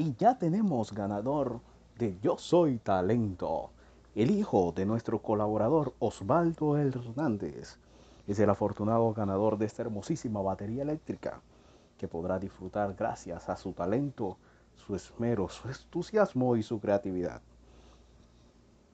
Y ya tenemos ganador de Yo Soy Talento. El hijo de nuestro colaborador Osvaldo Hernández es el afortunado ganador de esta hermosísima batería eléctrica que podrá disfrutar gracias a su talento, su esmero, su entusiasmo y su creatividad.